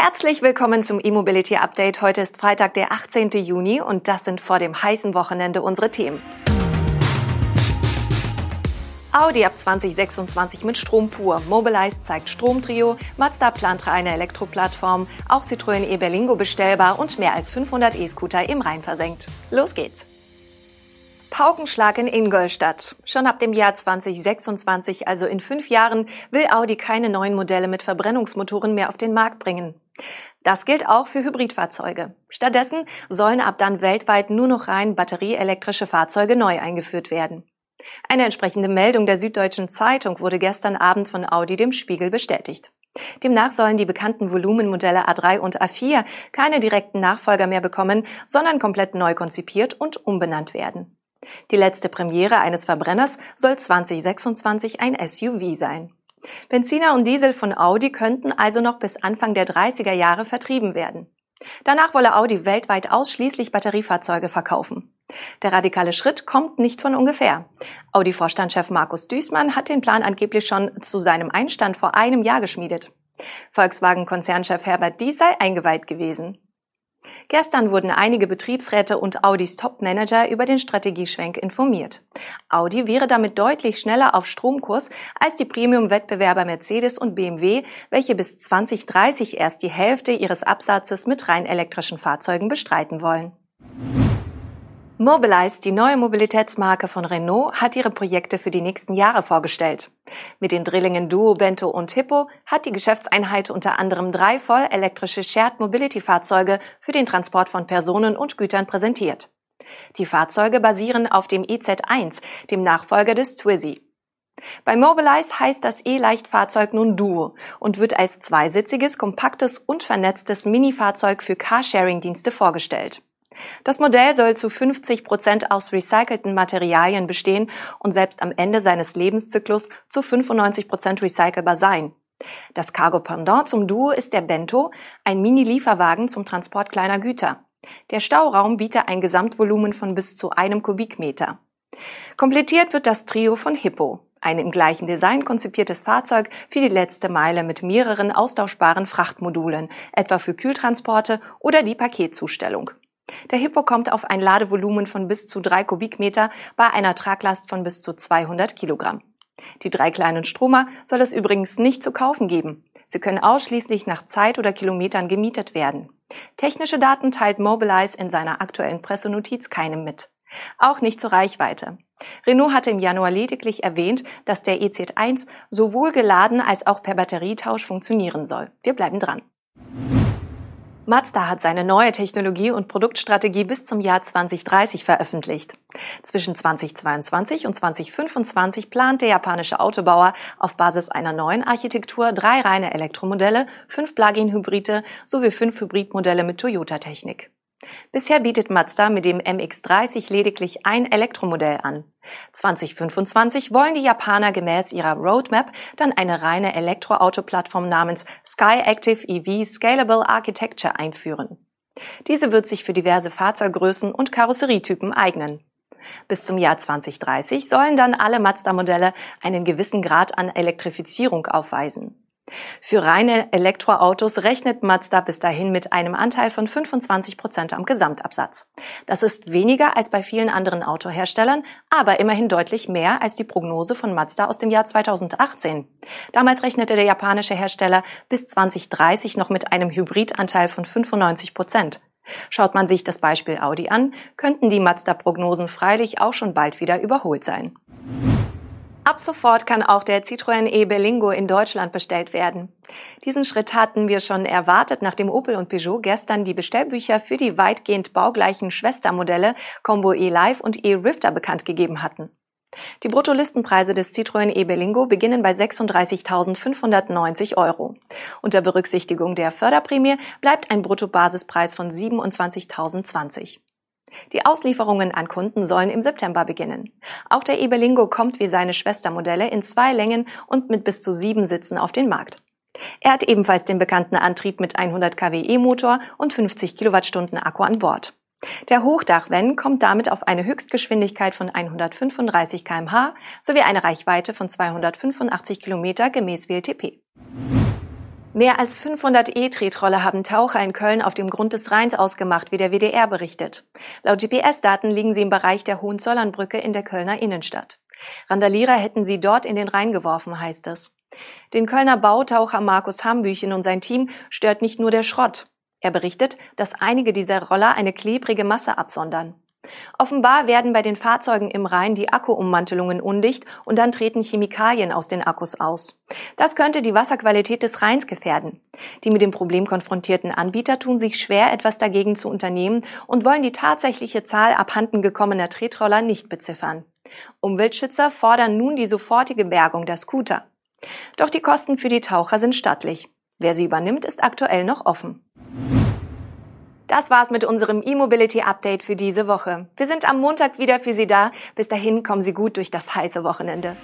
Herzlich willkommen zum E-Mobility Update. Heute ist Freitag, der 18. Juni und das sind vor dem heißen Wochenende unsere Themen. Audi ab 2026 mit Strom pur. Mobilize zeigt Stromtrio. Mazda plant eine Elektroplattform. Auch Citroën e-Berlingo bestellbar und mehr als 500 E-Scooter im Rhein versenkt. Los geht's! Paukenschlag in Ingolstadt. Schon ab dem Jahr 2026, also in fünf Jahren, will Audi keine neuen Modelle mit Verbrennungsmotoren mehr auf den Markt bringen. Das gilt auch für Hybridfahrzeuge. Stattdessen sollen ab dann weltweit nur noch rein batterieelektrische Fahrzeuge neu eingeführt werden. Eine entsprechende Meldung der Süddeutschen Zeitung wurde gestern Abend von Audi dem Spiegel bestätigt. Demnach sollen die bekannten Volumenmodelle A3 und A4 keine direkten Nachfolger mehr bekommen, sondern komplett neu konzipiert und umbenannt werden. Die letzte Premiere eines Verbrenners soll 2026 ein SUV sein. Benziner und Diesel von Audi könnten also noch bis Anfang der 30er Jahre vertrieben werden. Danach wolle Audi weltweit ausschließlich Batteriefahrzeuge verkaufen. Der radikale Schritt kommt nicht von ungefähr. Audi-Vorstandschef Markus Düßmann hat den Plan angeblich schon zu seinem Einstand vor einem Jahr geschmiedet. Volkswagen-Konzernchef Herbert Dies sei eingeweiht gewesen. Gestern wurden einige Betriebsräte und Audis Top-Manager über den Strategieschwenk informiert. Audi wäre damit deutlich schneller auf Stromkurs als die Premium-Wettbewerber Mercedes und BMW, welche bis 2030 erst die Hälfte ihres Absatzes mit rein elektrischen Fahrzeugen bestreiten wollen. Mobilize, die neue Mobilitätsmarke von Renault, hat ihre Projekte für die nächsten Jahre vorgestellt. Mit den Drillingen Duo, Bento und Hippo hat die Geschäftseinheit unter anderem drei voll elektrische Shared Mobility Fahrzeuge für den Transport von Personen und Gütern präsentiert. Die Fahrzeuge basieren auf dem EZ1, dem Nachfolger des Twizy. Bei Mobilize heißt das E-Leichtfahrzeug nun Duo und wird als zweisitziges, kompaktes und vernetztes Mini-Fahrzeug für Carsharing-Dienste vorgestellt. Das Modell soll zu 50 Prozent aus recycelten Materialien bestehen und selbst am Ende seines Lebenszyklus zu 95 Prozent recycelbar sein. Das Cargo-Pendant zum Duo ist der Bento, ein Mini-Lieferwagen zum Transport kleiner Güter. Der Stauraum bietet ein Gesamtvolumen von bis zu einem Kubikmeter. Komplettiert wird das Trio von Hippo, ein im gleichen Design konzipiertes Fahrzeug für die letzte Meile mit mehreren austauschbaren Frachtmodulen, etwa für Kühltransporte oder die Paketzustellung. Der Hippo kommt auf ein Ladevolumen von bis zu drei Kubikmeter bei einer Traglast von bis zu 200 Kilogramm. Die drei kleinen Stromer soll es übrigens nicht zu kaufen geben. Sie können ausschließlich nach Zeit oder Kilometern gemietet werden. Technische Daten teilt Mobilize in seiner aktuellen Pressenotiz keinem mit. Auch nicht zur Reichweite. Renault hatte im Januar lediglich erwähnt, dass der EZ1 sowohl geladen als auch per Batterietausch funktionieren soll. Wir bleiben dran. Mazda hat seine neue Technologie und Produktstrategie bis zum Jahr 2030 veröffentlicht. Zwischen 2022 und 2025 plant der japanische Autobauer auf Basis einer neuen Architektur drei reine Elektromodelle, fünf Plug-in-Hybride sowie fünf Hybridmodelle mit Toyota-Technik. Bisher bietet Mazda mit dem MX30 lediglich ein Elektromodell an. 2025 wollen die Japaner gemäß ihrer Roadmap dann eine reine Elektroauto-Plattform namens Sky Active EV Scalable Architecture einführen. Diese wird sich für diverse Fahrzeuggrößen und Karosserietypen eignen. Bis zum Jahr 2030 sollen dann alle Mazda-Modelle einen gewissen Grad an Elektrifizierung aufweisen. Für reine Elektroautos rechnet Mazda bis dahin mit einem Anteil von 25 Prozent am Gesamtabsatz. Das ist weniger als bei vielen anderen Autoherstellern, aber immerhin deutlich mehr als die Prognose von Mazda aus dem Jahr 2018. Damals rechnete der japanische Hersteller bis 2030 noch mit einem Hybridanteil von 95 Prozent. Schaut man sich das Beispiel Audi an, könnten die Mazda-Prognosen freilich auch schon bald wieder überholt sein. Ab sofort kann auch der Citroën e-Berlingo in Deutschland bestellt werden. Diesen Schritt hatten wir schon erwartet, nachdem Opel und Peugeot gestern die Bestellbücher für die weitgehend baugleichen Schwestermodelle Combo e-Live und e-Rifter bekannt gegeben hatten. Die Bruttolistenpreise des Citroën e-Berlingo beginnen bei 36.590 Euro. Unter Berücksichtigung der Förderprämie bleibt ein Bruttobasispreis von 27.020. Die Auslieferungen an Kunden sollen im September beginnen. Auch der Eberlingo kommt wie seine Schwestermodelle in zwei Längen und mit bis zu sieben Sitzen auf den Markt. Er hat ebenfalls den bekannten Antrieb mit 100 kW E-Motor und 50 Kilowattstunden Akku an Bord. Der Hochdach-Van kommt damit auf eine Höchstgeschwindigkeit von 135 kmh sowie eine Reichweite von 285 km gemäß WLTP. Mehr als 500 E-Tretroller haben Taucher in Köln auf dem Grund des Rheins ausgemacht, wie der WDR berichtet. Laut GPS-Daten liegen sie im Bereich der Hohenzollernbrücke in der Kölner Innenstadt. Randalierer hätten sie dort in den Rhein geworfen, heißt es. Den Kölner Bautaucher Markus Hambüchen und sein Team stört nicht nur der Schrott. Er berichtet, dass einige dieser Roller eine klebrige Masse absondern. Offenbar werden bei den Fahrzeugen im Rhein die Akkuummantelungen undicht und dann treten Chemikalien aus den Akkus aus. Das könnte die Wasserqualität des Rheins gefährden. Die mit dem Problem konfrontierten Anbieter tun sich schwer, etwas dagegen zu unternehmen und wollen die tatsächliche Zahl abhanden gekommener Tretroller nicht beziffern. Umweltschützer fordern nun die sofortige Bergung der Scooter. Doch die Kosten für die Taucher sind stattlich. Wer sie übernimmt, ist aktuell noch offen. Das war's mit unserem E-Mobility Update für diese Woche. Wir sind am Montag wieder für Sie da. Bis dahin kommen Sie gut durch das heiße Wochenende.